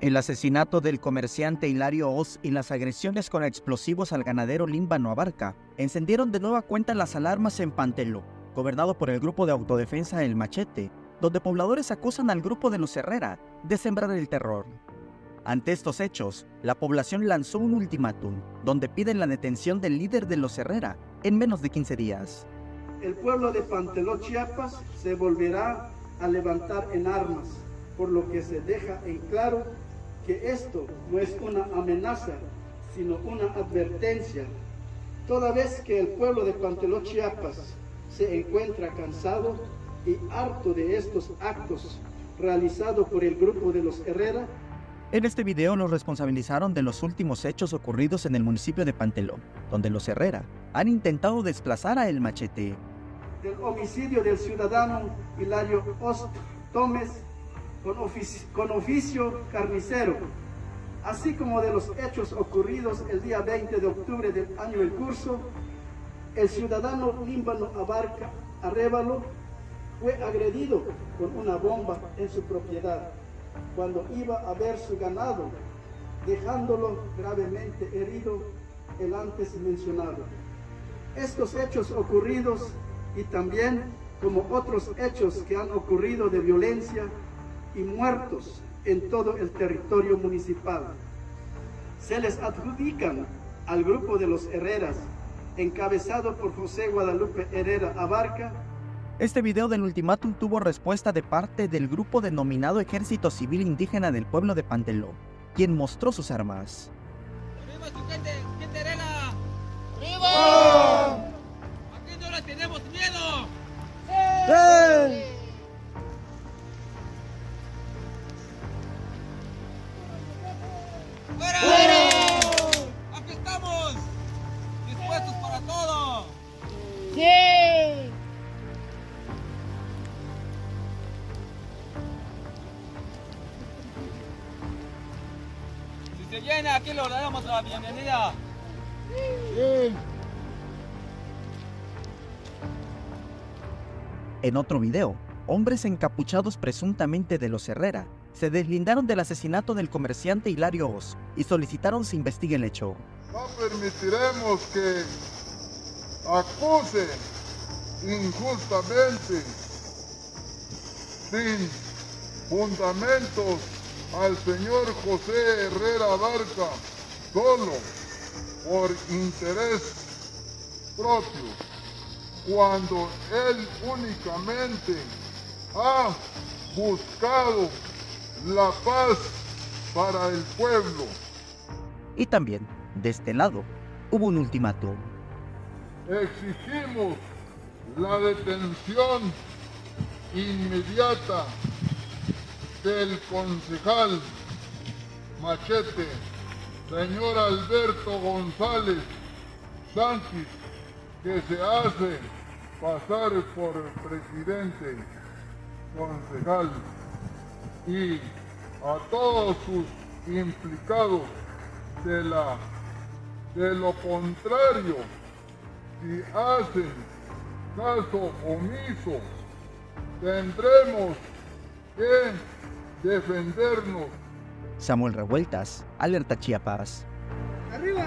El asesinato del comerciante Hilario Oz y las agresiones con explosivos al ganadero Límbano Abarca encendieron de nueva cuenta las alarmas en Pantelo, gobernado por el grupo de autodefensa El Machete, donde pobladores acusan al grupo de los Herrera de sembrar el terror. Ante estos hechos, la población lanzó un ultimátum donde piden la detención del líder de los Herrera en menos de 15 días. El pueblo de Panteló, Chiapas, se volverá a levantar en armas, por lo que se deja en claro que esto no es una amenaza, sino una advertencia, toda vez que el pueblo de Panteló, Chiapas, se encuentra cansado y harto de estos actos realizados por el grupo de los Herrera. En este video los responsabilizaron de los últimos hechos ocurridos en el municipio de Panteló, donde los Herrera han intentado desplazar a El Machete. Del homicidio del ciudadano Hilario Ost Gómez con, oficio carnicero, así como de los hechos ocurridos el día 20 de octubre del año en curso, el ciudadano Límbano Abarca Arrévalo fue agredido con una bomba en su propiedad cuando iba a ver su ganado, dejándolo gravemente herido el antes mencionado. Estos hechos ocurridos y también como otros hechos que han ocurrido de violencia y muertos en todo el territorio municipal. Se les adjudican al grupo de los Herreras, encabezado por José Guadalupe Herrera Abarca. Este video del ultimátum tuvo respuesta de parte del grupo denominado Ejército Civil Indígena del pueblo de Panteló, quien mostró sus armas. Llena, aquí le damos la bienvenida. Sí. En otro video, hombres encapuchados presuntamente de los Herrera se deslindaron del asesinato del comerciante Hilario Oz y solicitaron se investigue el hecho. No permitiremos que acuse injustamente, sin fundamentos, al señor José Herrera Barca solo por interés propio, cuando él únicamente ha buscado la paz para el pueblo. Y también, de este lado, hubo un ultimátum. Exigimos la detención inmediata del concejal Machete, señor Alberto González Sánchez, que se hace pasar por presidente concejal y a todos sus implicados de la de lo contrario si hacen caso omiso tendremos que defendernos Samuel Revueltas, Alerta Chiapas. ¡Arriba,